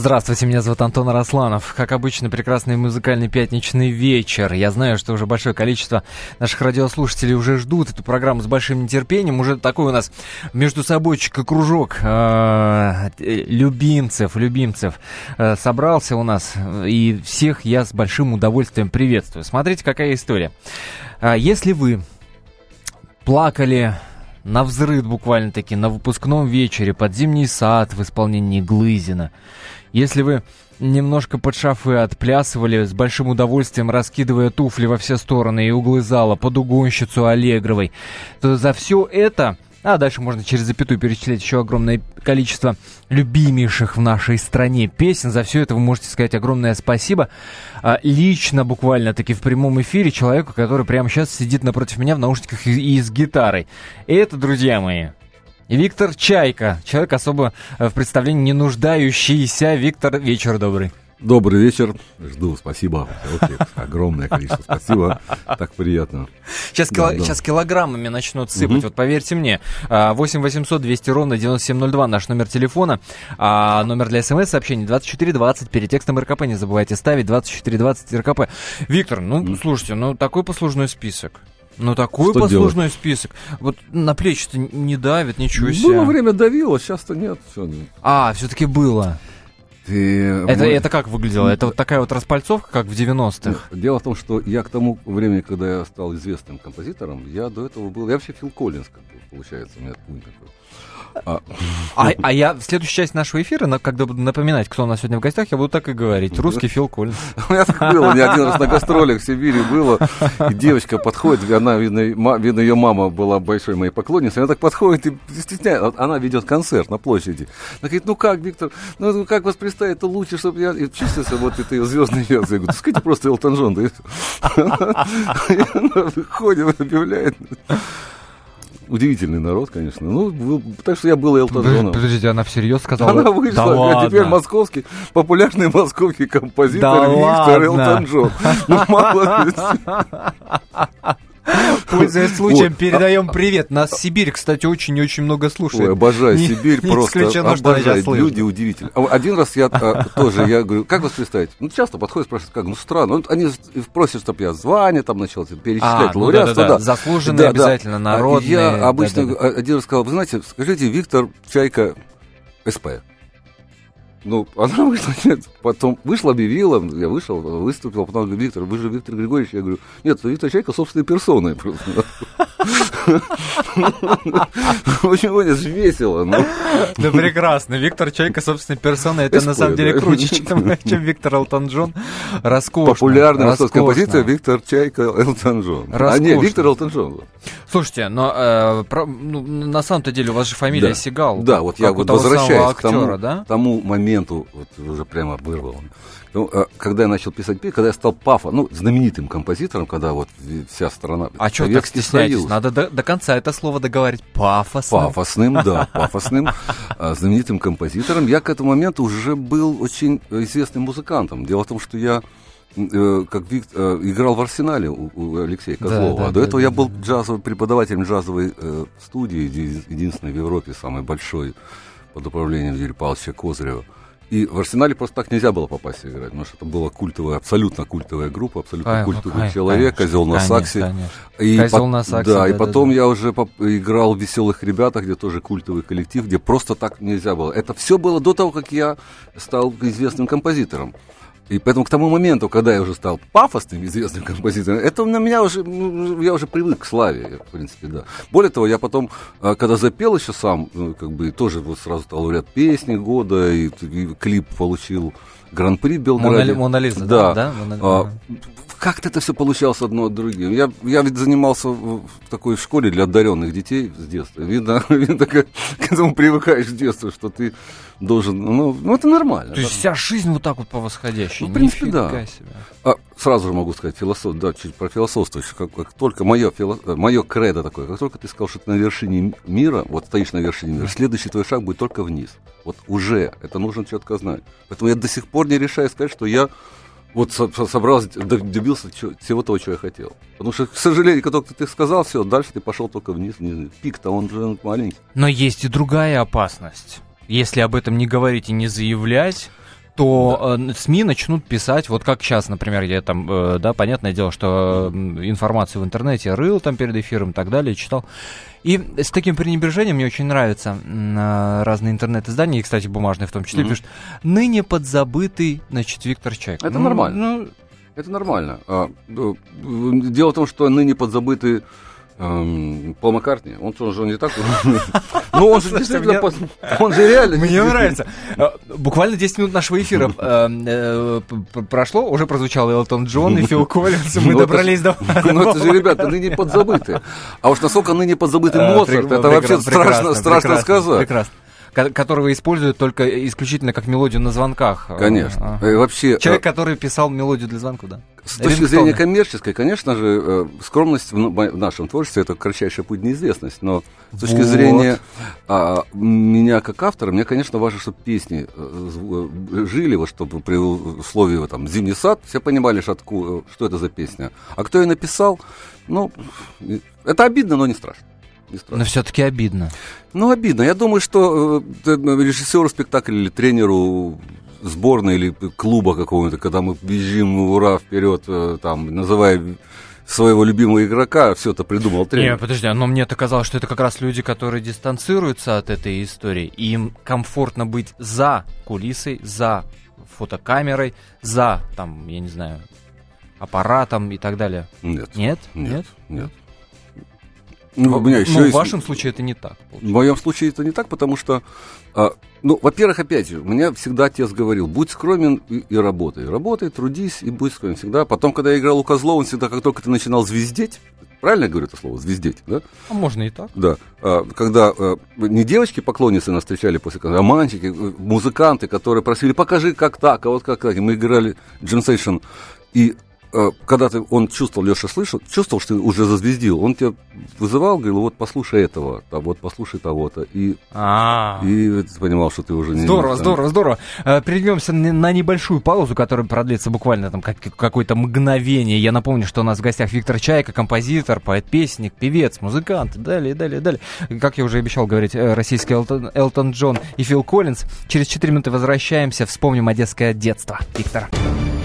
Здравствуйте, меня зовут Антон Арасланов. Как обычно, прекрасный музыкальный пятничный вечер. Я знаю, что уже большое количество наших радиослушателей уже ждут эту программу с большим нетерпением. Уже такой у нас между собойчик и кружок э, любимцев, любимцев э, собрался у нас. И всех я с большим удовольствием приветствую. Смотрите, какая история. Э, если вы плакали на взрыв буквально-таки на выпускном вечере под зимний сад в исполнении Глызина. Если вы немножко под шафы отплясывали, с большим удовольствием раскидывая туфли во все стороны и углы зала под угонщицу Аллегровой, то за все это... А дальше можно через запятую перечислять еще огромное количество любимейших в нашей стране песен. За все это вы можете сказать огромное спасибо. А, лично, буквально-таки в прямом эфире человеку, который прямо сейчас сидит напротив меня в наушниках и, и с гитарой. Это, друзья мои, Виктор Чайка, человек особо э, в представлении не нуждающийся. Виктор, вечер добрый. Добрый вечер. Жду, спасибо. Окей. Огромное количество спасибо. Так приятно. Сейчас, Да, кило- да. сейчас килограммами начнут сыпать. Мгм. Вот поверьте мне. А, 8 800 200 ровно 9702 наш номер телефона. А номер для смс-сообщений 2420. Перед текстом РКП не забывайте ставить 2420 РКП. Виктор, ну, слушайте, ну такой послужной список. Ну, такой Что послужной список. Вот на плечи-то не давит, ничего себе. Было время давило, сейчас-то нет. Всё. А, все-таки было. Ты, Это, мой- это как выглядело? Это вот такая вот распальцовка, как в 90-х? Дело в том, что я к тому времени, когда я стал известным композитором, я до этого был... Я вообще Фил Коллинз, как получается, у меня такой. А, А, а я в следующей части нашего эфира, когда буду напоминать, кто у нас сегодня в гостях, я буду так и говорить. Русский Фил Коллинз. У меня так было, у меня один раз на гастролях в Сибири было, и девочка подходит, она, видно, видно, ее мама была большой моей поклонницей, она так подходит и стесняет, она ведет концерт на площади. Она говорит, ну как, Виктор, ну как вас представить, это лучше, чтобы я... И чувствуется вот это звездный вес. Я говорю, скажите просто Элтон Джон. да и всё». И она выходит, объявляет. Удивительный народ, конечно. Ну, так что я был Элтон Джоном. Подождите, она всерьез сказала? Она вышла, Да а теперь ладно. московский, популярный московский композитор Да Виктор ладно. Элтон Джон. Ну, молодец. Пользуясь случаем, передаем привет. Нас Сибирь, кстати, очень и очень много слушает. Ой, обожаю Сибирь, просто обожаю. Люди удивительные. А Один раз я а, тоже, я говорю, как вас представить? Ну, часто подходят, спрашивают, как, ну, странно. Ну, они просят, чтобы я звание там начал перечислять, А, ну да-да-да, да. заслуженные обязательно, А народные, Я обычно а, один раз сказал, вы знаете, скажите, Виктор Чайка СП. Ну, она вышла, нет, потом вышла, объявила, я вышел, выступил, потом говорю, Виктор, вы же Виктор Григорьевич, я говорю, нет, Виктор Чайка собственной персоной просто. Очень это же весело, ну. Да прекрасно. Виктор Чайка, собственной персоной, это на самом деле круче, чем, Виктор Элтон Джон. Роскошно. Популярный московский роскошно. композитор Виктор Чайка Элтон Джон. А нет, Виктор Элтон Джон. Слушайте, но э, ну, на самом-то деле у вас же фамилия. Сигал. Да, вот я вот возвращаюсь к тому, тому моменту, вот уже прямо вырвал. Ну, а, когда я начал писать песни, когда я стал пафо, ну, знаменитым композитором, когда вот вся страна... А что так стесняетесь? Союз, Надо до, до конца это слово договорить. Пафосно. Пафосным, да, пафосным, а, знаменитым композитором. Я к этому моменту уже был очень известным музыкантом. Дело в том, что я э, как Вик- э, играл в арсенале у, у Алексея Да, Козлова. да, а до да, этого да, я был да. джазовым преподавателем джазовой э, студии, еди- единственной в Европе, самой большой, под управлением Юрия Павловича Козырева. И в арсенале просто так нельзя было попасть играть, потому что это была культовая, абсолютно культовая группа, абсолютно ну, культовый кай- человек, конечно, козел на конечно, саксе. конечно. И «Козел пот- на саксе», Да, и да, потом да, да. я уже поп- играл в «Веселых ребятах», где тоже культовый коллектив, где просто так нельзя было. Это все было до того, как я стал известным композитором. И поэтому к тому моменту, когда я уже стал пафосным известным композитором, это на меня уже, ну, я уже привык к славе, в принципе, да. Более того, я потом, а, когда запел еще сам, ну, как бы тоже вот сразу стал лауреат песни года, и, и клип получил гран-при Белграде. Монали- Мона Лиза, да. да? да? А, как-то это все получалось одно от другим. Я, я ведь занимался в, такой школе для одаренных детей с детства. Видно, видно как, к этому привыкаешь с детства, что ты должен... Ну, ну это нормально. То есть вся жизнь вот так вот по восходящей. Ну, в принципе, Нифига да. себе. А, сразу же могу сказать, философ, да, чуть про философство. Как, как только мое, фило, мое кредо такое, как только ты сказал, что ты на вершине мира, вот стоишь на вершине мира, следующий твой шаг будет только вниз. Вот уже, это нужно четко знать. Поэтому я до сих пор не решаю сказать, что я вот со- со- собрался, добился всего того, чего я хотел. Потому что, к сожалению, как только ты сказал, все, дальше ты пошел только вниз. вниз. Пик-то он же маленький. Но есть и другая опасность. Если об этом не говорить и не заявлять, то э, СМИ начнут писать, вот как сейчас, например, я там, э, да, понятное дело, что м, информацию в интернете рыл там перед эфиром и так далее, читал. И с таким пренебрежением мне очень нравятся разные интернет-издания, и, кстати, бумажные в том числе, Мгм. пишут, ныне подзабытый, значит, Виктор Чайка. Это Ну, нормально. ну, Это нормально. А, э, дело в том, что ныне подзабытый эм, Пол Маккартни, он тоже не так... Ну, он же действительно... Он же реально... Мне нравится. Э, Буквально 10 минут нашего эфира э, э, прошло, уже прозвучал Элтон Джон и Фил Коллинз, и мы Ну, добрались до... Ну, это же, ребята, ныне подзабыты. А уж насколько ныне подзабытый Э, Моцарт, это вообще прекрасно, страшно, сказать. Прекрасно. Ко- Которого используют только исключительно как мелодию на звонках. Э, Конечно. ага. И вообще, Человек, э, который писал мелодию для звонка, да. с точки зрения коммерческой, конечно же, э, скромность в нашем творчестве это кратчайший путь неизвестность. Но с точки Вот. зрения а, меня как автора, мне, конечно, важно, чтобы песни э, э, жили, вот чтобы при условии вот, там «Зимний сад» все понимали, что, что это за песня. А кто ее написал, ну, э, это обидно, но не страшно. Не страшно. Но все-таки обидно. Ну, обидно. Я думаю, что э, режиссеру спектакля или тренеру сборной или клуба какого-то, когда мы бежим ура вперед, э, там, называя своего любимого игрока, все это придумал тренер. Не, подожди, но мне-то казалось, что это как раз люди, которые дистанцируются от этой истории. И им комфортно быть за кулисой, за фотокамерой, за, там, я не знаю, аппаратом и так далее. Нет. Нет? Нет. Нет. Ну, у меня еще ну, в есть- вашем случае это не так. В моем случае это не так, потому что, а, ну, во-первых, опять же, меня всегда отец говорил, будь скромен и, и работай. Работай, трудись и будь скромен всегда. Потом, когда я играл у Козлова, он всегда, как только ты начинал звездеть, правильно я говорю это слово, звездеть, да? А можно и так. Да, а, когда а, не девочки-поклонницы нас встречали после концерта, а мальчики, э, музыканты, которые просили, покажи, как так, а вот как так. И мы играли Джим Сейшн, и когда ты, он чувствовал, Леша слышал, чувствовал, что ты уже зазвездил, он тебя вызывал, говорил, вот послушай этого, а вот послушай того-то, и, А, и ты понимал, что ты уже не... Здорово, там, здорово, здорово. Э, Прервемся на небольшую паузу, которая продлится буквально там как- какое-то мгновение. Я напомню, что у нас в гостях Виктор Чайка, композитор, поэт-песник, певец, музыкант и далее, и далее, и далее. Как я уже обещал говорить, э, российский Элтон, Элтон Джон и Фил Коллинз. Через 4 минуты возвращаемся, вспомним одесское детство. Виктор.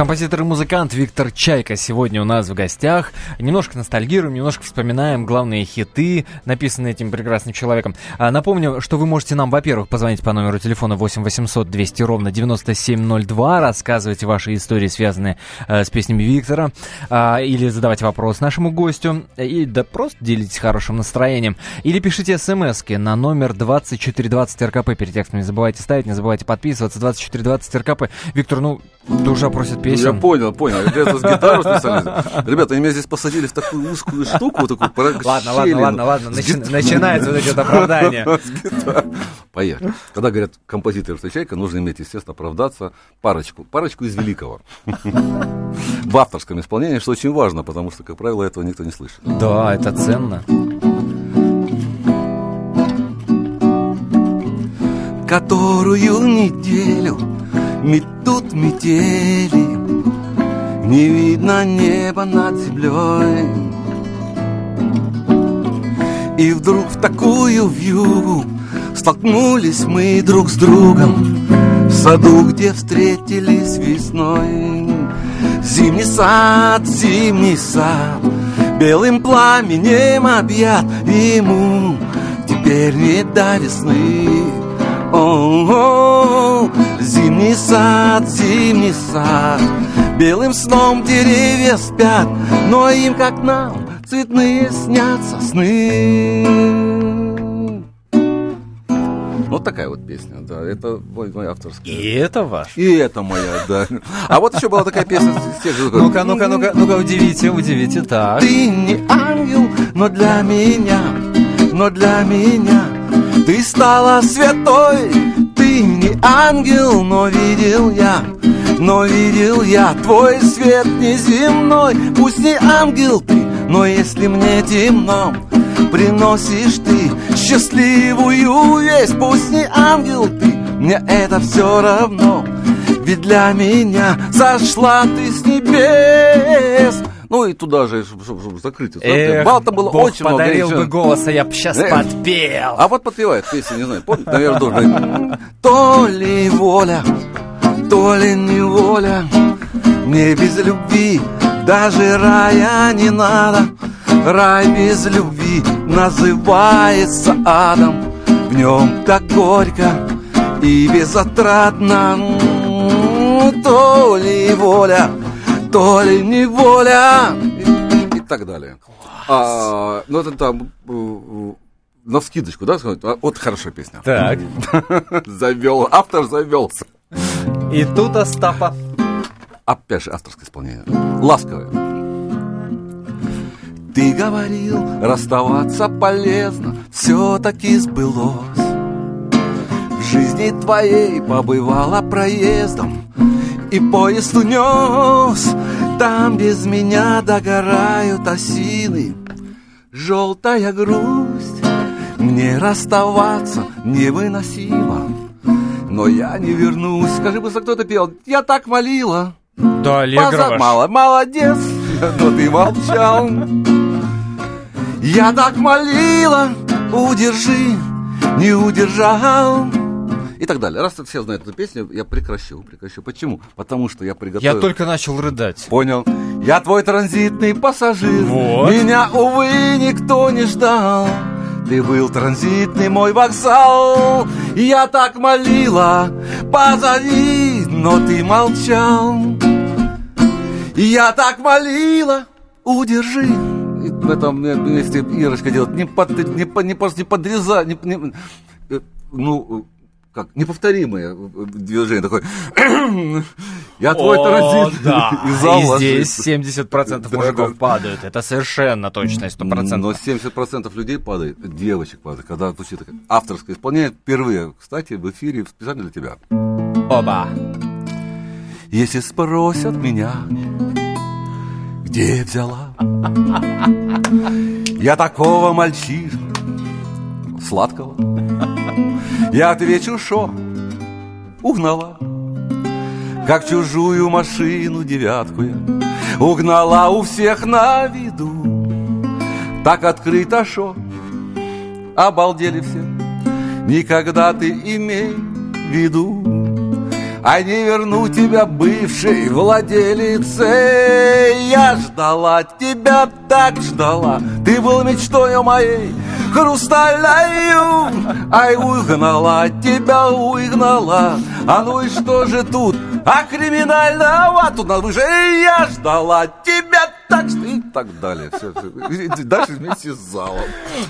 Композитор и музыкант Виктор Чайка сегодня у нас в гостях. Немножко ностальгируем, немножко вспоминаем главные хиты, написанные этим прекрасным человеком. А, напомню, что вы можете нам, во-первых, позвонить по номеру телефона 8 800 200 ровно 9702, рассказывать ваши истории, связанные э, с песнями Виктора, а, или задавать вопрос нашему гостю, и да просто делитесь хорошим настроением. Или пишите смс на номер 2420 РКП перед текстом. Не забывайте ставить, не забывайте подписываться. 2420 РКП. Виктор, ну, душа просит Ну, песен. Я понял, понял. Ребята с гитарой специально. Ребята, они меня здесь посадили в такую узкую штуку, такую Ладно, ладно, ладно, ладно, начинается вот эти вот оправдания. С гитарой. Поехали. Когда говорят композитор встречайка, нужно иметь, естественно, оправдаться парочку. Парочку из великого. В авторском исполнении, что очень важно, потому что, как правило, этого никто не слышит. Да, это ценно. Которую неделю метут метели Не видно неба над землей. И вдруг в такую вьюгу Столкнулись мы друг с другом В саду, где встретились весной. Зимний сад, зимний сад Белым пламенем объят Ему теперь не до весны о, зимний сад, зимний сад Белым сном деревья спят Но им, как нам, цветные снятся сны Вот такая вот песня, да, это мой, мой авторский. И это ваш? И это моя, да. А вот еще была такая песня с тех же... Ну-ка, ну-ка, ну-ка, ну-ка, удивите, удивите, так. Ты не ангел, но для меня, но для меня ты стала святой. Ты не ангел, но видел я, но видел я твой свет неземной. Пусть не ангел ты, но если мне темно, приносишь ты счастливую весть. Пусть не ангел ты, мне это все равно. Ведь для меня сошла ты с небес. Ну и туда же, чтобы, закрыть это. Эх, Бал там было Бог очень много. подарил бы голоса, я бы сейчас Эх. подпел. А вот подпевает песню, не знаю, помните, наверное, должен. То ли воля, то ли не воля, мне без любви даже рая не надо. Рай без любви называется адом, в нем так горько и безотрадно. То ли воля, то ли не воля. И, и так далее. А, ну, это там э, э, на вскидочку, да, сказать? А, Вот хорошая песня. Так, Завел, автор завелся. и тут Остапа. Опять же авторское исполнение. Ласковое. Ты говорил, расставаться полезно, все-таки сбылось. В жизни твоей побывала проездом, и поезд унес. Там без меня догорают осины, желтая грусть. Мне расставаться невыносимо, но я не вернусь. Скажи быстро, кто это пел? Я так молила. Да, Поза-. Мало, молодец, но ты молчал. Я так молила, удержи, не удержал. И так далее. Раз все знают эту песню, я прекращу, прекращу. Почему? Потому что я Я приготовил... только начал рыдать. Понял. Я твой транзитный пассажир. Вот. Меня, увы, никто не ждал. Ты был транзитный мой вокзал. И Я так молила, позови, но ты молчал. И Я так молила, удержи. И в этом месте Ирочка делает не, под, не, не, не подрезай, не, не- э, ну, э, как, неповторимое э, движение такое. Я твой О, транзит. да. И зал И здесь 70% Да, мужиков да. падают. Это совершенно точно, 100%. Но 70% людей падает, девочек падает, когда звучит такая авторское исполнение впервые, кстати, в эфире специально для тебя. Оба. Если спросят меня, где взяла я такого мальчишку сладкого, я отвечу, что угнала, как чужую машину девятку я угнала у всех на виду. Так открыто, шо обалдели все. Никогда ты имей в виду, а не верну тебя бывшей владелице. Я ждала тебя, так ждала, ты был мечтой моей хрустальной. Ай, угнала тебя, угнала, а ну и что же тут? А криминального тут надо выше. Я ждала тебя, так что и так далее. Все, все. Дальше вместе с залом.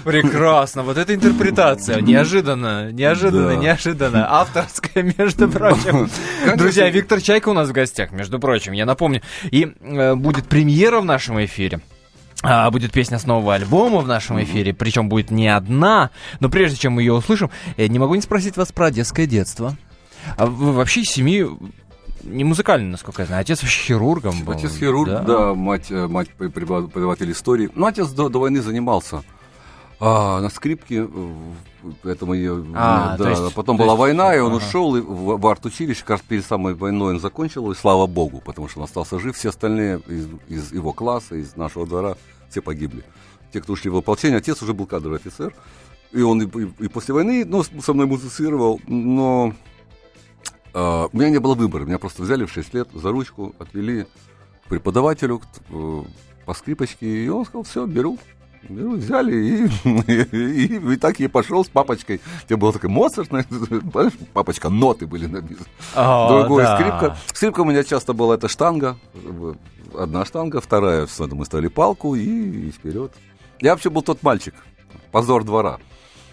Прекрасно. Вот эта интерпретация. Неожиданно, неожиданно, Да. неожиданно. Авторская, между прочим. Конечно. Друзья, Виктор Чайка у нас в гостях, между прочим, я напомню. И э, будет премьера в нашем эфире. А, будет песня с нового альбома в нашем эфире, причем будет не одна. Но прежде чем мы ее услышим, э, не могу не спросить вас про детское детство. А вы вообще семьи не музыкальный, насколько я знаю. Отец вообще хирургом был. Отец хирург, да, мать, э, мать препод- преподаватель истории. Ну, отец до, до войны занимался а, на скрипке, э, поэтому ее, А, да, есть- потом то была есть- война, и он ага. ушел и в, в арт-училище, как раз перед самой войной он закончил, и слава богу, потому что он остался жив, все остальные из, из его класса, из нашего двора, все погибли. Те, кто ушли в ополчение, отец уже был кадровый офицер, и он и, и- и после войны ну, со мной музицировал, но а, у меня не было выбора. Меня просто взяли в 6 лет за ручку, отвели к преподавателю к- э, по скрипочке, и он сказал, все, беру. Беру, взяли, и, и, и так я пошел с папочкой. Где была такая Моцарт, папочка, ноты были написаны. О, Другой да. скрипка. Скрипка у меня часто была эта штанга. Одна штанга, вторая, мы ставили палку и, и вперед. Я вообще был тот мальчик, позор двора.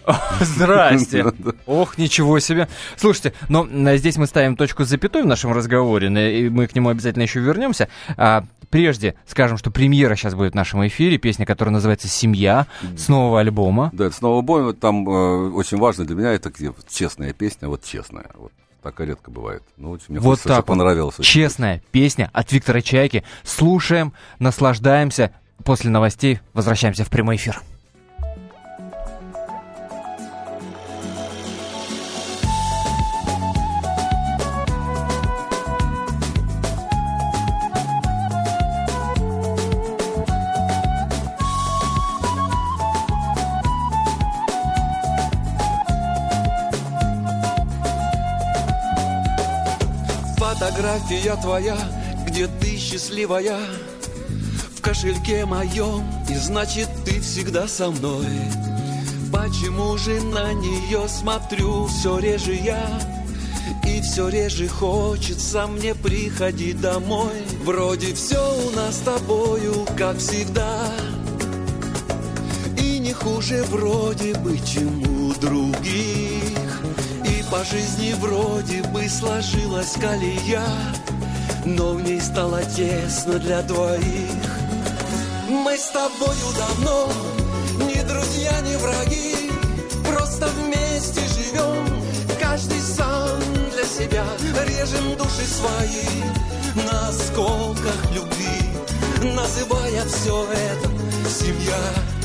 Здрасте. Ох, ничего себе. Слушайте, но здесь мы ставим точку с запятой в нашем разговоре, и мы к нему обязательно еще вернемся. А, прежде скажем, что премьера сейчас будет в нашем эфире, песня, которая называется «Семья» с нового альбома. Да, с нового альбома, там э, очень важно для меня, это честная песня, вот честная. Вот. Так редко бывает. Ну, вот мне вот так понравилось. Честная песня от Виктора Чайки. Слушаем, наслаждаемся. После новостей возвращаемся в прямой эфир. Фотография твоя, где ты счастливая. В кошельке моем, и значит ты всегда со мной. Почему же на нее смотрю? Все реже я И все реже хочется мне приходить домой. Вроде все у нас с тобою, как всегда. И не хуже вроде бы, чем у других по жизни вроде бы сложилась колея, но в ней стало тесно для двоих. Мы с тобою давно ни друзья, ни враги, просто вместе живем, каждый сам для себя, режем души свои на осколках любви, называя все это семья.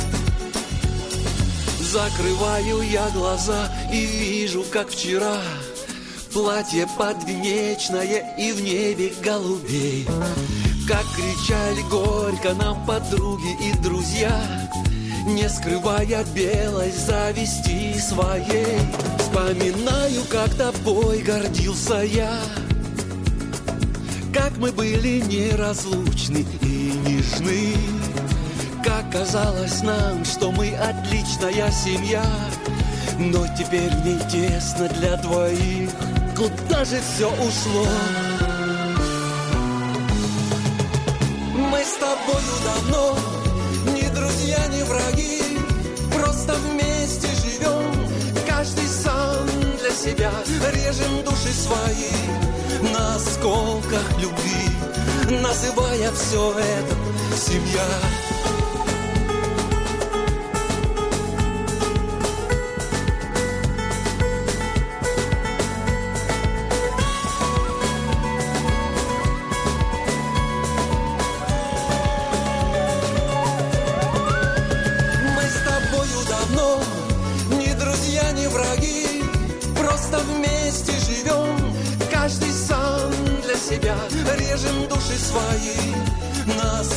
Закрываю я глаза и вижу, как вчера Платье подвенечное и в небе голубей. Как кричали горько нам подруги и друзья Не скрывая белой зависти своей. Вспоминаю, как тобой гордился я Как мы были неразлучны и нежны как казалось нам, что мы отличная семья. Но теперь в ней тесно для двоих. Куда же все ушло? Мы с тобою давно Ни друзья, ни враги. Просто вместе живем Каждый сам для себя. Режем души свои На осколках любви Называя все это семья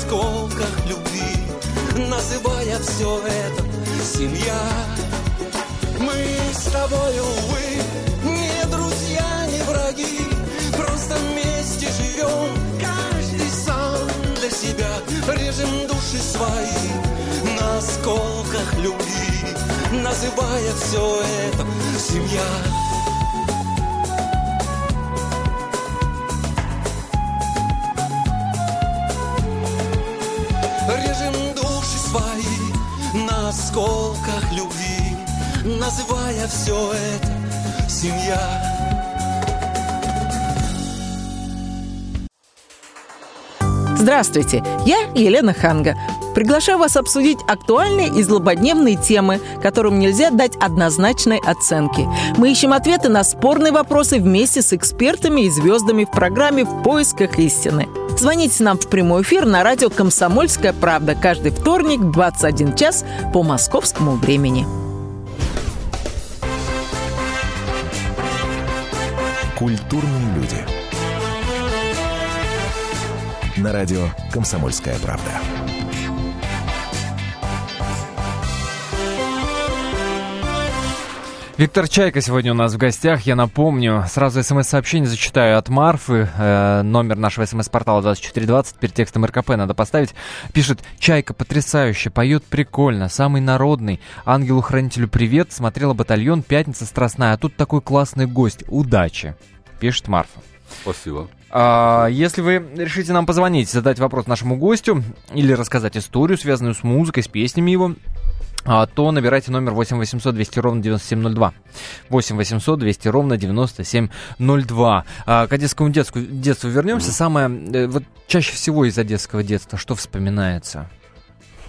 осколках любви, называя все это семья. Мы с тобой, увы, не друзья, не враги, просто вместе живем, каждый сам для себя, режем души свои на осколках любви, называя все это семья. Осколках любви, называя все это семья. Здравствуйте, я Елена Ханга. Приглашаю вас обсудить актуальные и злободневные темы, которым нельзя дать однозначной оценки. Мы ищем ответы на спорные вопросы вместе с экспертами и звездами в программе «В поисках истины». Звоните нам в прямой эфир на радио «Комсомольская правда» каждый вторник в 21 час по московскому времени. Культурные люди. На радио «Комсомольская правда». Виктор Чайка сегодня у нас в гостях. Я напомню, сразу смс-сообщение зачитаю от Марфы. Э, номер нашего смс-портала 2420. Перед текстом РКП надо поставить. Пишет, Чайка потрясающе, поет прикольно, самый народный. Ангелу-хранителю привет. Смотрела батальон, пятница страстная. А тут такой классный гость. Удачи. Пишет Марфа. Спасибо. А, если вы решите нам позвонить, задать вопрос нашему гостю или рассказать историю, связанную с музыкой, с песнями его, то набирайте номер 8 800 200 ровно 9702. 8 800 200 ровно 9702. А, к одесскому детству, детству вернемся. Самое, э, вот чаще всего из одесского детства, что вспоминается?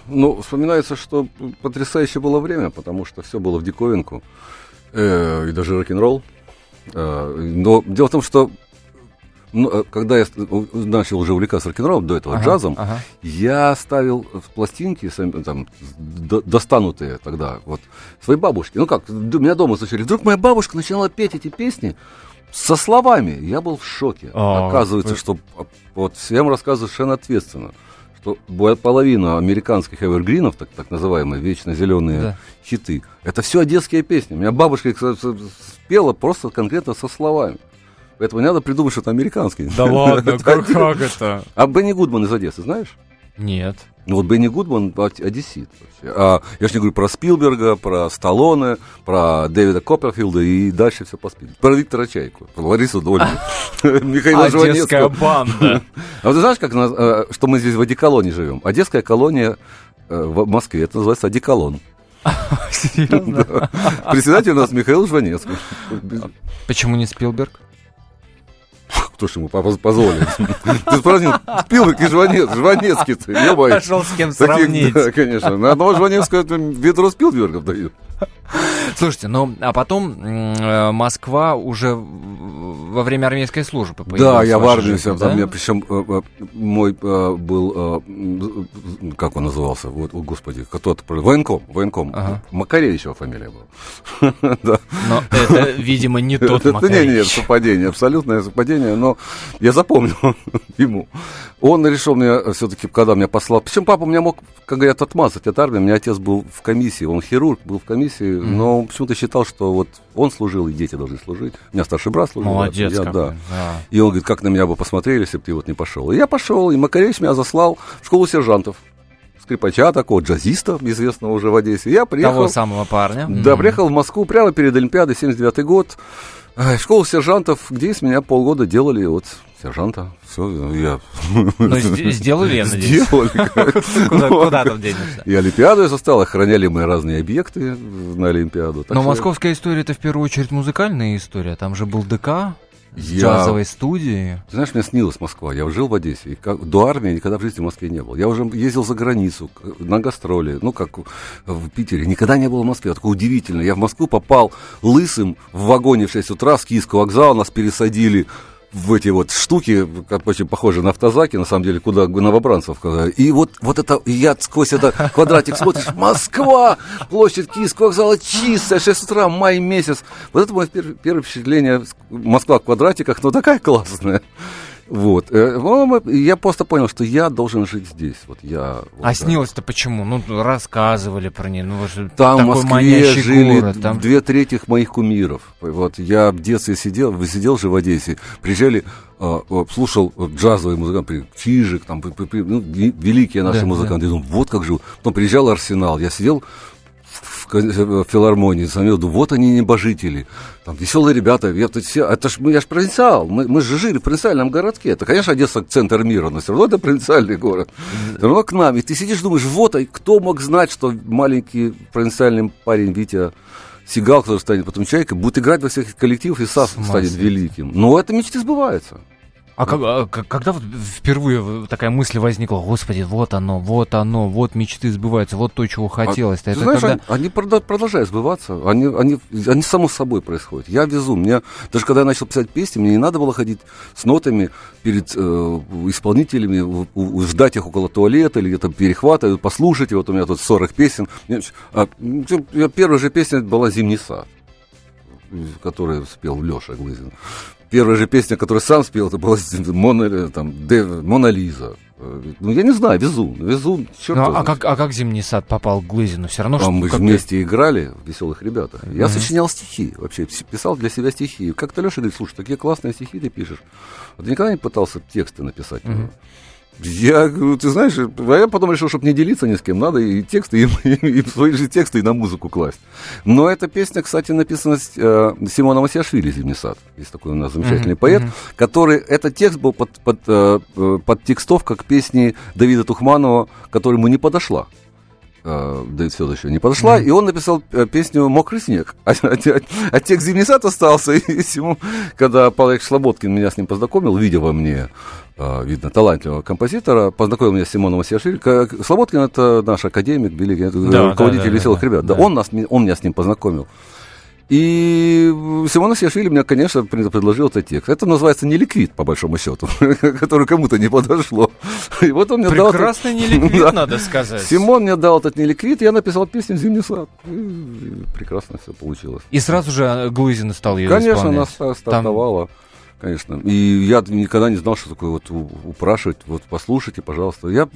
Ну, вспоминается, что потрясающее было время, потому что все было в диковинку. Э, и даже рок-н-ролл. Э, но дело в том, что ну, э, когда я начал уже увлекаться рок-н-роллом, до этого Ага, джазом, ага. я ставил в пластинки, сами, там, до- достанутые тогда, вот, своей бабушки. Ну как, д- меня дома слышали. Вдруг моя бабушка начинала петь эти песни со словами. Я был в шоке. А, Оказывается, вы- что а, вот всем рассказываю совершенно ответственно, что половина американских эвергринов, так, так называемые вечно зеленые Да. хиты, это все одесские песни. У меня бабушка их спела просто конкретно со словами. Поэтому не надо придумать, что это американский. Да ладно, как, это? А Бенни Гудман из Одессы, знаешь? Нет. Ну вот Бенни Гудман од- одессит. А, я же не говорю про Спилберга, про Сталлоне, про Дэвида Копперфилда и дальше все по спину. Про Виктора Чайку, про Ларису Дольну, Михаила Одесская Жванецкого. банда. А вот ты знаешь, как, э, что мы здесь в Одеколоне живем? Одесская колония э, в Москве, это называется Одеколон. Серьезно? Председатель у нас Михаил Жванецкий. Почему не Спилберг? Кто ж ему поз- позволит? Ты спросил, Спилберг и Жванец, Жванецкий ты, ё-моё. Нашел с кем сравнить. да, конечно. На одного Жванецкого ведро Спилбергов дают. Слушайте, ну, а потом э, Москва уже во время армейской службы Да, появилась я в армии, жизнь, там, да? я, причем э, э, мой э, был, э, как он назывался, вот, о, господи, кто-то, военком, военком, Ага. Макаревич его фамилия была. Да. Но это, видимо, не тот Это не, нет, Макаревич. совпадение, абсолютное совпадение, но я запомнил ему. Он решил меня все-таки, когда меня послал, причем папа меня мог, как говорят, отмазать от армии, у меня отец был в комиссии, он хирург, был в комиссии, но он почему-то считал, что вот он служил, и дети должны служить. У меня старший брат служил. Молодец я, да. да. И он говорит, как на меня бы посмотрели, если бы ты вот не пошел. И я пошел, и Макаревич меня заслал в школу сержантов. Скрипача такого, джазиста, известного уже в Одессе. Я приехал. Того самого парня. Да, Мгм. приехал в Москву прямо перед Олимпиадой, 79 год. В Школу сержантов, где из меня полгода делали вот сержанта. Все, я... Ну, сде- сделали, я надеюсь. Сделали. Куда, там денешься? И Олимпиаду я застал, охраняли мы разные объекты на Олимпиаду. Но московская история это в первую очередь музыкальная история. Там же был ДК с Я- джазовой студией. Ты знаешь, мне снилась Москва. Я жил в Одессе. И как- до армии никогда в жизни в Москве не был. Я уже ездил за границу, на гастроли, ну, как в Питере. Никогда не был в Москве. Такое удивительно. Я в Москву попал лысым в вагоне в 6 утра с Киевского вокзала. Нас пересадили в эти вот штуки, как очень похожи на автозаки, на самом деле, куда новобранцев. И вот, вот это, я сквозь это квадратик смотришь, Москва, площадь Киевского вокзала чистая, 6 утра, май месяц. Вот это мое пер- первое впечатление. Москва в квадратиках, ну такая классная. Вот. Э, ну, Я просто понял, что я должен жить здесь. Вот я, вот, А да. снилось-то почему? Ну, рассказывали про нее. Ну, Там в Москве жили город. Там... две трети моих кумиров. Вот я в детстве сидел, сидел же в Одессе, приезжали, э, э, слушал джазовый музыкант, Чижик, там, ну, великие наши Да, музыканты. Я думаю, вот как живут. Потом приезжал Арсенал, я сидел в, в филармонии, думаю, вот они небожители, там веселые ребята, я, тут все, это ж, мы, я ж провинциал, мы, мы же жили в провинциальном городке, это, конечно, Одесса центр мира, но все равно это провинциальный город, все равно к нам, и ты сидишь, думаешь, вот, а кто мог знать, что маленький провинциальный парень Витя Сигал, который станет? Потом человеком, будет играть во всех коллективах и сам станет великим. Но это мечты сбываются. А, как- а когда вот впервые такая мысль возникла, господи, вот оно, вот оно, вот мечты сбываются, вот то, чего хотелось. А, это знаешь, когда... они, они продолжают сбываться, они, они, они само собой происходят. Я везу, мне, даже когда я начал писать песни, мне не надо было ходить с нотами перед э, исполнителями, у- у- ждать их около туалета или где-то перехватывать, послушайте, вот у меня тут 40 песен. Мне, а, я- первая же песня была «Зимний сад», которую спел Леша Глызин. Первая же песня, которую сам спел, это была Мона, там, Дэ- «Мона Лиза». Э, Ну, я не знаю, везу, везу, черт Ну, а, как, а как зимний сад попал к Глызину? Все равно, А что мы вместе играли в «Веселых ребятах». Я Мгм. сочинял стихи, вообще писал для себя стихи. Как-то Леша говорит, слушай, такие классные стихи ты пишешь. Ты никогда не пытался тексты написать? Мгм. Я говорю, ты знаешь, а я потом решил, чтобы не делиться ни с кем, надо и тексты, и, и- и свои же тексты и на музыку класть. Но эта песня, кстати, написана с, э, Симоном Асиашвили «Зимний сад». Есть такой у нас замечательный Мгм, поэт, мгм. который, этот текст был под, под, э, э, под текстовка к песне Давида Тухманова, которая ему не подошла. Э, Дэвид Федорович не подошла, mm-hmm. и он написал э, песню «Мокрый снег». А, а, а, а текст «Зимний сад» остался, и ему, когда Павел Слободкин меня с ним познакомил, видя во мне, э, видно, талантливого композитора, познакомил меня с Симоном Васильевичем. Слободкин — это наш академик, великий, да, руководитель да, да, «Веселых да, ребят». Да. Да, он, нас, он меня с ним познакомил. И Симона Сиашвили мне, конечно, предложил этот текст. Это называется не ликвид, по большому счету, который кому-то не подошло. И вот он мне Прекрасный дал... Прекрасный неликвид, надо сказать. Симон мне дал этот неликвид, я написал песню «Зимний сад». И прекрасно все получилось. И сразу же Глызина стал ее Конечно, исполнять. она стартовала. Там конечно. И я никогда не знал, что такое вот упрашивать, вот послушайте, пожалуйста. Я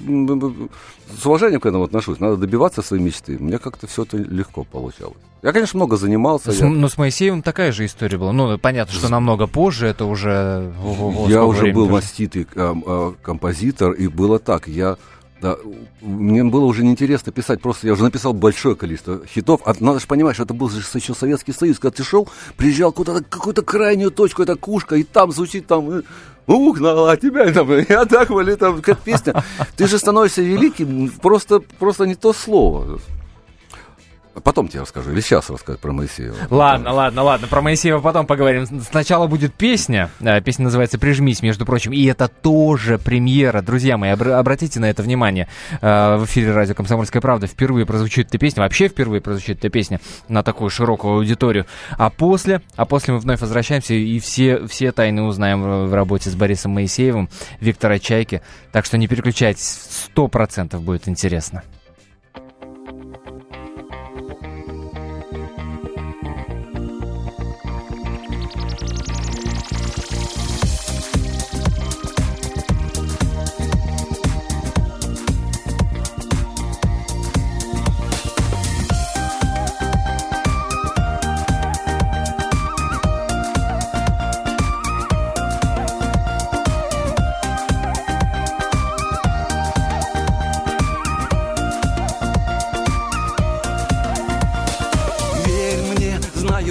с уважением к этому отношусь. Надо добиваться своей мечты. Мне как-то все это легко получалось. Я, конечно, много занимался. С, я... Но с Моисеем такая же история была. Ну, понятно, что намного позже, это уже... Ого, я уже был маститый э, композитор, и было так. Я да, мне было уже неинтересно писать, просто я уже написал большое количество хитов. А надо же понимать, что это был же еще Советский Союз. Когда ты шел, приезжал куда-то, какую-то крайнюю точку, это кушка, и там звучит там э, угнала тебя, там, я так вали, там, как песня. Ты же становишься великим, просто, просто не то слово. Потом тебе расскажу, или сейчас рассказать про Моисеева. Ладно, потом. ладно, ладно, про Моисеева потом поговорим. Сначала будет песня, э, песня называется «Прижмись», между прочим, и это тоже премьера. Друзья мои, обратите на это внимание. Э, в эфире радио «Комсомольская правда» впервые прозвучит эта песня, вообще впервые прозвучит эта песня на такую широкую аудиторию. А после, а после мы вновь возвращаемся и все, все тайны узнаем в работе с Борисом Моисеевым, Виктора Чайки. Так что не переключайтесь, сто процентов будет интересно.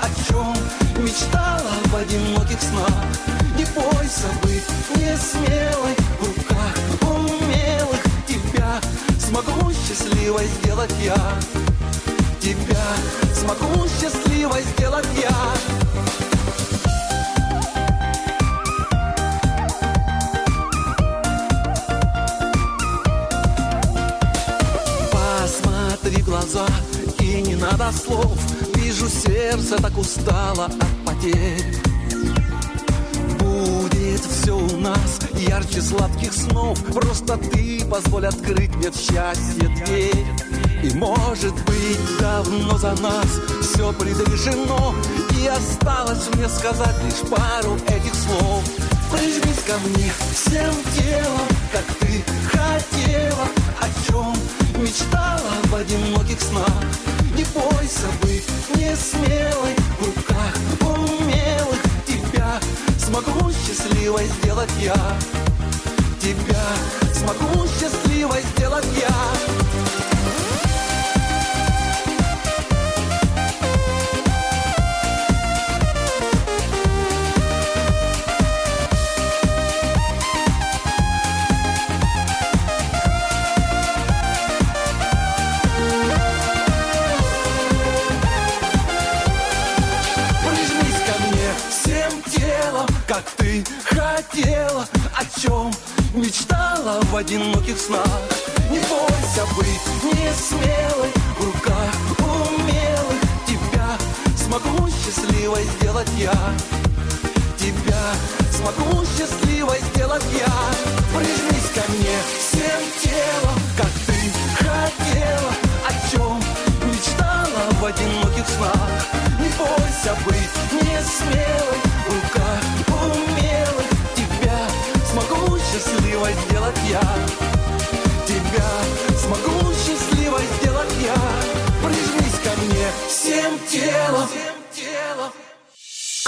О чем мечтала в одиноких снах. Не бойся быть не смелой В руках умелых. Тебя Смогу счастливой сделать я. Тебя смогу счастливой сделать я. Посмотри в глаза и не надо слов Вижу сердце так устало от потерь. Будет все у нас ярче сладких снов. Просто ты позволь открыть мне в счастье дверь. И может быть давно за нас все предрешено. И осталось мне сказать лишь пару этих слов. Прижмись ко мне всем телом, как ты хотела. О чем мечтала в одиноких снах Не бойся быть не смелой В руках умелых тебя Смогу счастливой сделать я. Тебя смогу счастливой сделать я хотела, о чем мечтала в одиноких снах. Не бойся быть не смелой, в руках умелых тебя смогу счастливой сделать я. Тебя смогу счастливой сделать я. Прижмись ко мне всем телом, как ты хотела, о чем мечтала в одиноких снах. Не бойся быть не смелой, в руках счастливой сделать я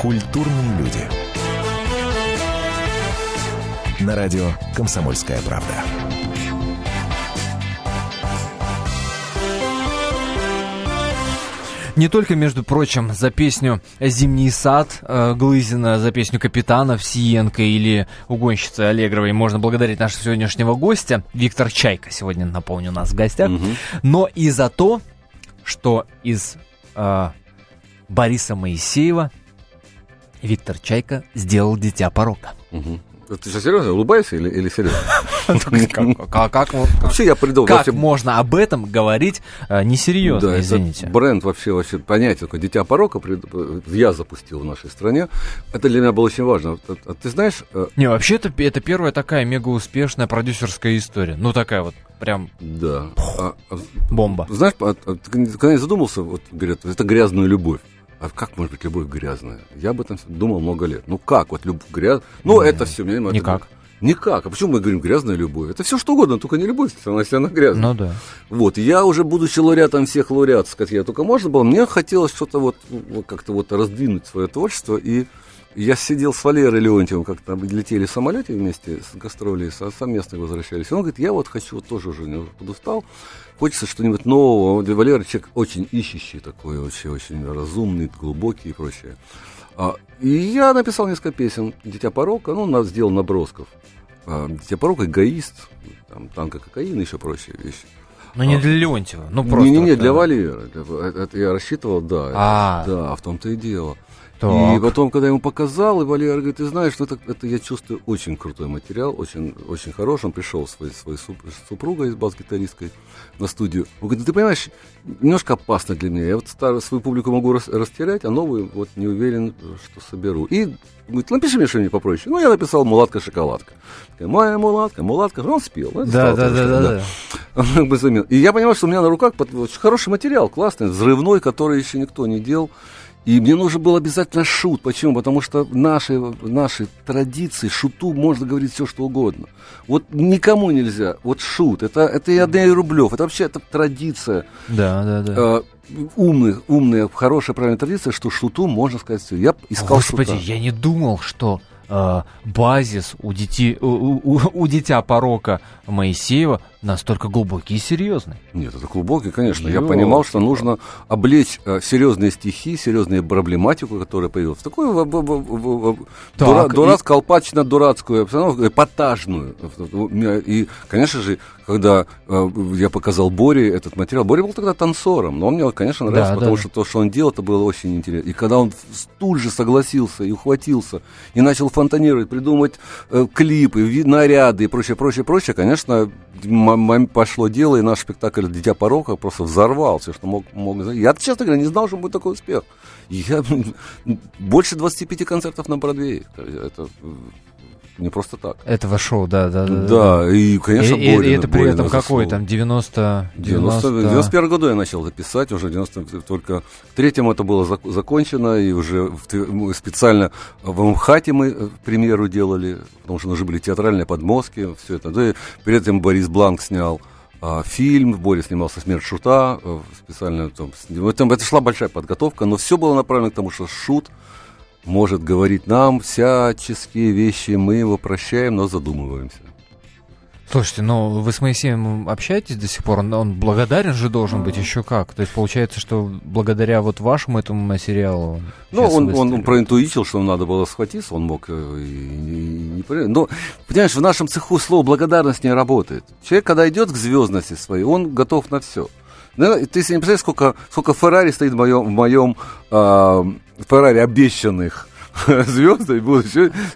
Культурные люди. На радио «Комсомольская правда». Не только, между прочим, за песню «Зимний сад» э, Глызина, за песню «Капитана» Всиенко или «Угонщицы» Аллегровой можно благодарить нашего сегодняшнего гостя. Виктор Чайка сегодня, напомню, у нас в гостях. Мгм. Но и за то, что из э, Бориса Моисеева Виктор Чайка сделал «Дитя порока». Мгм. Ты что, серьезно? Улыбаешься или, или серьезно? Вообще я придумал. как можно об этом говорить э, несерьезно, извините? бренд вообще, вообще понятие такое «Дитя порока» я запустил в нашей стране. Это для меня было очень важно. А- ты знаешь, э, Не, вообще это, это первая такая мега успешная продюсерская история. Ну такая вот прям да. А- а бомба. Знаешь, ты когда не задумался, вот говорят, это грязная любовь. А как может быть любовь грязная? Я об этом думал много лет. Ну как вот любовь грязная? Ну это все. никак. Никак. А почему мы говорим грязная любовь? Это все что угодно, только не любовь, если она, если она грязная. Ну да. Вот, я уже, будучи лауреатом всех лауреатов, как я только можно было, мне хотелось что-то вот, вот как-то вот раздвинуть свое творчество, и я сидел с Валерой Леонтьевым, как-то летели в самолете вместе с гастролей, со- совместно возвращались. И он говорит, я вот хочу вот тоже уже не подустал, хочется что-нибудь нового. Валера человек очень ищущий такой, очень, очень разумный, глубокий и прочее. А, и я написал несколько песен «Дитя порока», ну, нас сделал набросков. А, «Дитя порока», «Эгоист», там, «Танка кокаин» и еще прочие вещи. Но не для Леонтьева. Ну просто. Не-не-не, вот, для Валеры. Для- Это, это я рассчитывал, да. А. Да, в том-то и дело. Так. И потом, когда я ему показал, и Валера говорит, ты знаешь, ну это, это я чувствую очень крутой материал, очень, очень хороший. Он пришел с своей, своей суп- супругой, с бас-гитаристкой на студию. Он говорит, «Ну, ты понимаешь, немножко опасно для меня. Я вот старую свою публику могу рас- растерять, а новую вот не уверен, что соберу. И говорит, напиши мне что-нибудь попроще. Ну, я написал «Мулатка-шоколадка». Такая, Моя мулатка, мулатка. Он спел. Да, да, да, да, да. он как бы заменил. И я понимал, что у меня на руках хороший материал, классный, взрывной, который еще никто не делал. И мне нужен был обязательно шут. Почему? Потому что в нашей, в нашей традиции шуту можно говорить все, что угодно. Вот никому нельзя. Вот шут. Это, это и Андрей Рублев. Это вообще это традиция. Да, да, да. Э, умных, умная, хорошая, правильная традиция, что шуту можно сказать все. Я искал Господи, шута. я не думал, что э, базис у, дети, у, у- у дитя порока Моисеева настолько глубокий и серьезный. Нет, это глубокий, конечно. Я Ёлки. понимал, что нужно облечь э, серьезные стихи, серьезную проблематику, которая появилась, такую в- в- в- в- Так, дура, и- дурацко-колпачно-дурацкую обстановку, эпатажную. И, конечно же, когда э, я показал Боре этот материал, Боря был тогда танцором, но он мне, конечно, нравился, Да, потому да. что то, что он делал, это было очень интересно. И когда он тут же согласился и ухватился, и начал фонтанировать, придумывать э, клипы, наряды и прочее, прочее, прочее, конечно, пошло дело, и наш спектакль «Дитя порока» просто взорвал все, что мог, мог. Я, честно говоря, не знал, что будет такой успех. Я больше 25 концертов на Бродвее. Это не просто так. Этого шоу, да, да, да. Да, и, конечно, и, и- и это при этом какой там 90... 90, В 91 году я начал это писать, уже в 90 только в третьем это было зак- закончено, и уже в специально в МХАТе мы э, премьеру делали, потому что нужны были театральные подмостки, все это. Да, и перед этим Борис Бланк снял а, фильм, Борис снимался «Смерть Шута», э, специально там, это, это шла большая подготовка, но все было направлено к тому, что Шут может говорить нам всяческие вещи, мы его прощаем, но задумываемся. Слушайте, ну вы с Моисеем общаетесь до сих пор? Он, он благодарен же должен быть еще как. То есть получается, что благодаря вот вашему этому материалу... Ну, он, он, он проинтуитил, что надо было схватиться, он мог э, и, и не понять. Но, понимаешь, в нашем цеху слово благодарность не работает. Человек, когда идет к звездности своей, он готов на все. Ты себе не представляешь, сколько, сколько Феррари стоит в моем, в моем а, Феррари обещанных звезды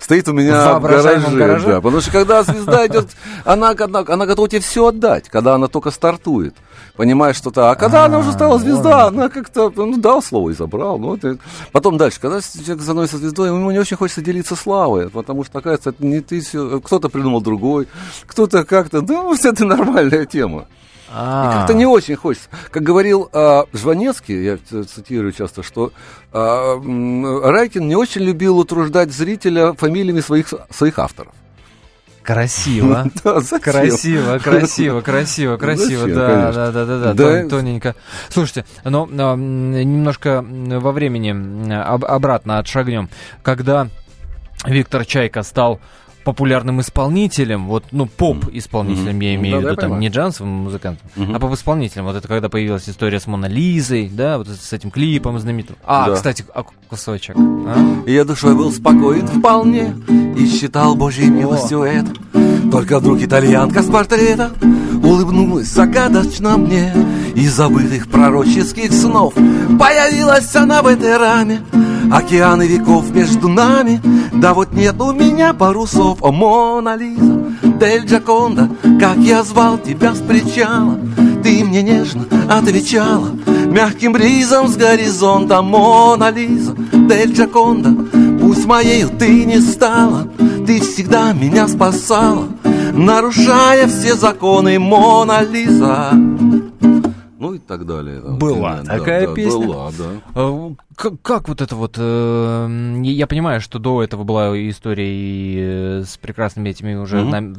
стоит у меня В гараже. гараже? Да, потому что когда звезда идет, она, она, она готова тебе все отдать, когда она только стартует. Понимаешь, что то А когда она уже стала звезда, она как-то, ну, дал слово и забрал. Ну, это- Потом дальше, когда человек становится звездой, ему не очень хочется делиться славой, потому что, оказывается, не ты все, кто-то придумал другой, кто-то как-то, да, вот это нормальная тема. И А, как-то не очень хочется. Как говорил а, Жванецкий, я цитирую часто, что м, Райкин не очень любил утруждать зрителя фамилиями своих, своих авторов. Красиво. Да? Красиво, красиво, красиво, красиво, Зачем, да, да, да, да, да, Да. тон- тоненько. Слушайте, но а, немножко во времени об- обратно отшагнем. Когда Виктор Чайка стал популярным исполнителем, вот, ну, поп-исполнителем, я имею в виду, там, не джазовым музыкантом, Мгм. а поп-исполнителем. Вот это когда появилась история с Мона Лизой, да, вот с этим клипом знаменитым. А, Да. кстати, а кусочек. а? Я душой был спокоен вполне И считал Божьей милостью это Только вдруг итальянка с портрета Улыбнулась загадочно мне Из забытых пророческих снов. Появилась она в этой раме Океаны веков между нами. Да вот нет у меня парусов. О, Мона Лиза, Дель Джаконда Как я звал тебя с причала Ты мне нежно отвечала Мягким бризом с горизонта. Мона Лиза, Дель Джаконда Пусть моею ты не стала. Ты всегда меня спасала Нарушая все законы Мона Лиза Ну и так далее. Была Да, такая да, песня? Была, да. Как, как вот это вот... э, я понимаю, что до этого была история и э, с прекрасными этими уже... Мгм. нам-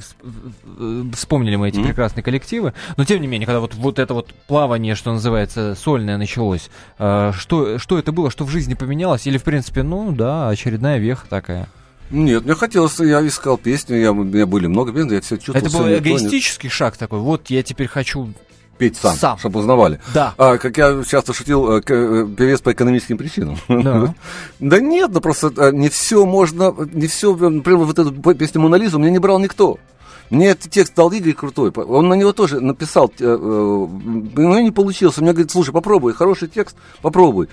вспомнили мы эти Мгм. прекрасные коллективы. Но тем не менее, когда вот, вот это вот плавание, что называется, сольное началось, э, что, что это было, что в жизни поменялось? Или, в принципе, ну да, очередная веха такая? Нет, мне хотелось, я искал песню, я, у меня были много песен, я все чувствовал. это был эгоистический шаг такой. Вот я теперь хочу... Петь сам, Сам. чтобы узнавали. Да. А, как я часто шутил, э, э, певец по экономическим причинам. Да. Да нет, ну просто э, не все можно, не все, например, вот эту песню Монолизу мне не брал никто. Мне этот текст дал Игорь Крутой, он на него тоже написал, э, э, ну не получился, мне говорит, слушай, попробуй, хороший текст, попробуй.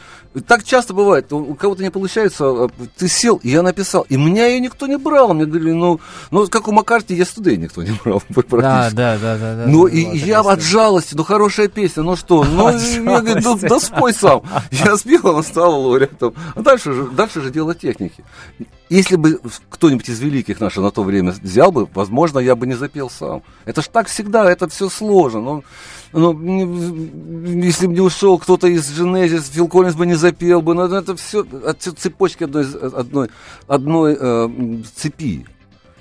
Так часто бывает, у кого-то не получается, э, ты сел, и я написал, и меня ее никто не брал, мне говорили, ну, ну как у Маккарти, я студей никто не брал практически. да, да, да. да, Ну, да, и я от жалости, ну, хорошая песня, ну что, ну, я говорю, да, да спой сам. Я спел, он стал лауреатом. А дальше же, дальше же дело техники. Если бы кто-нибудь из великих наших на то время взял бы, возможно, я бы не запел сам. Это ж так всегда, это все сложно. Ну, ну, не- если бы не ушел кто-то из Женезис, Фил Коллинз бы не запел бы. Ну, это все от цепочки одной, одной, одной э, цепи.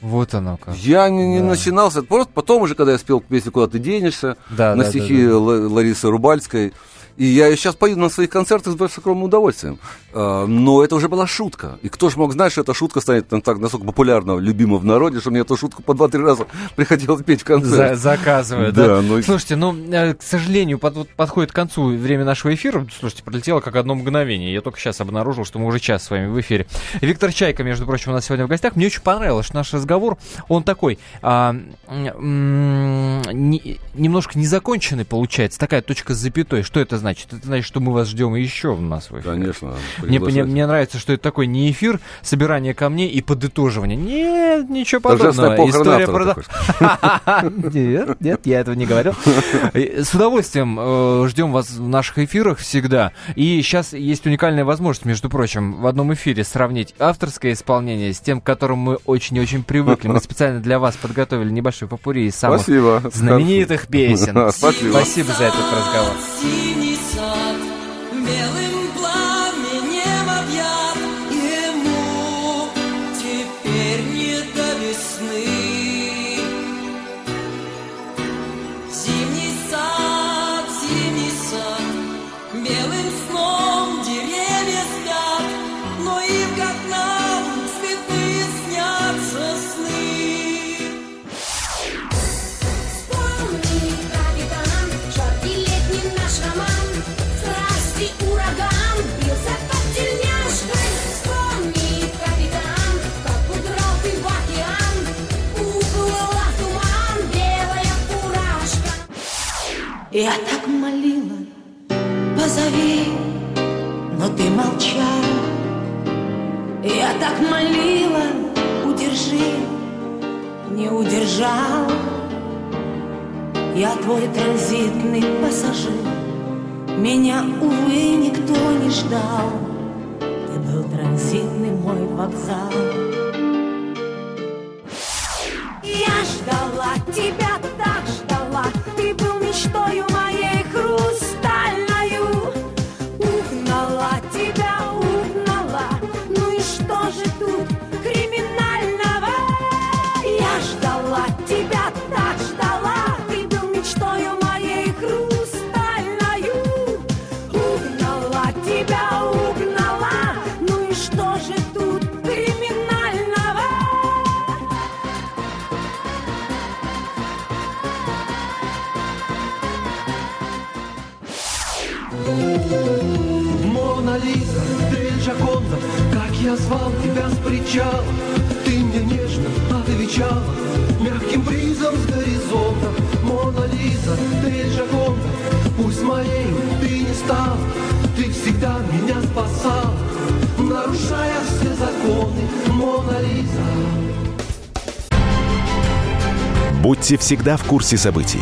Вот оно как. Я не, не Да. начинался, просто потом уже, когда я спел песню «Куда ты денешься», Да, на да, стихи да, да. Ла- Ларисы Рубальской, и я сейчас пою на своих концертах с большим огромным удовольствием. А, Но это уже была шутка. И кто же мог знать, что эта шутка станет там так настолько популярна, любима в народе, что мне эту шутку по два-три раза приходилось петь в За- концерте. заказывают, Да, да? ну и- Слушайте, ну, э, к сожалению, под- подходит к концу время нашего эфира. Слушайте, пролетело как одно мгновение. Я только сейчас обнаружил, что мы уже час с вами в эфире. Виктор Чайка, между прочим, у нас сегодня в гостях. Мне очень понравилось что наш разговор. Он такой а, м, не- немножко незаконченный получается. Такая точка с запятой. Что это значит? Это значит, что мы вас ждем еще у нас в эфире. Конечно. Мне, мне, мне нравится, что это такой не эфир, собирание камней и подытоживание. Нет, ничего подобного. История прода- Нет, нет, я этого не говорил. С удовольствием э, ждем вас в наших эфирах всегда. И сейчас есть уникальная возможность, между прочим, в одном эфире сравнить авторское исполнение с тем, к которому мы очень и очень привыкли. Мы специально для вас подготовили небольшой попури из самых Спасибо. знаменитых песен. Спасибо. Спасибо за этот разговор. Синий сад белым Я так молила, позови, но ты молчал. Я так молила, удержи, не удержал. Я твой транзитный пассажир, меня, увы, никто не ждал. Ты был транзитный мой вокзал. Я ждала тебя, был мечтою моей причала, ты мне нежно отвечала, мягким бризом с горизонта. Мона Лиза, ты Джаконда, пусть моей ты не стала, ты всегда меня спасала, нарушая все законы. Мона Лиза. Будьте всегда в курсе событий.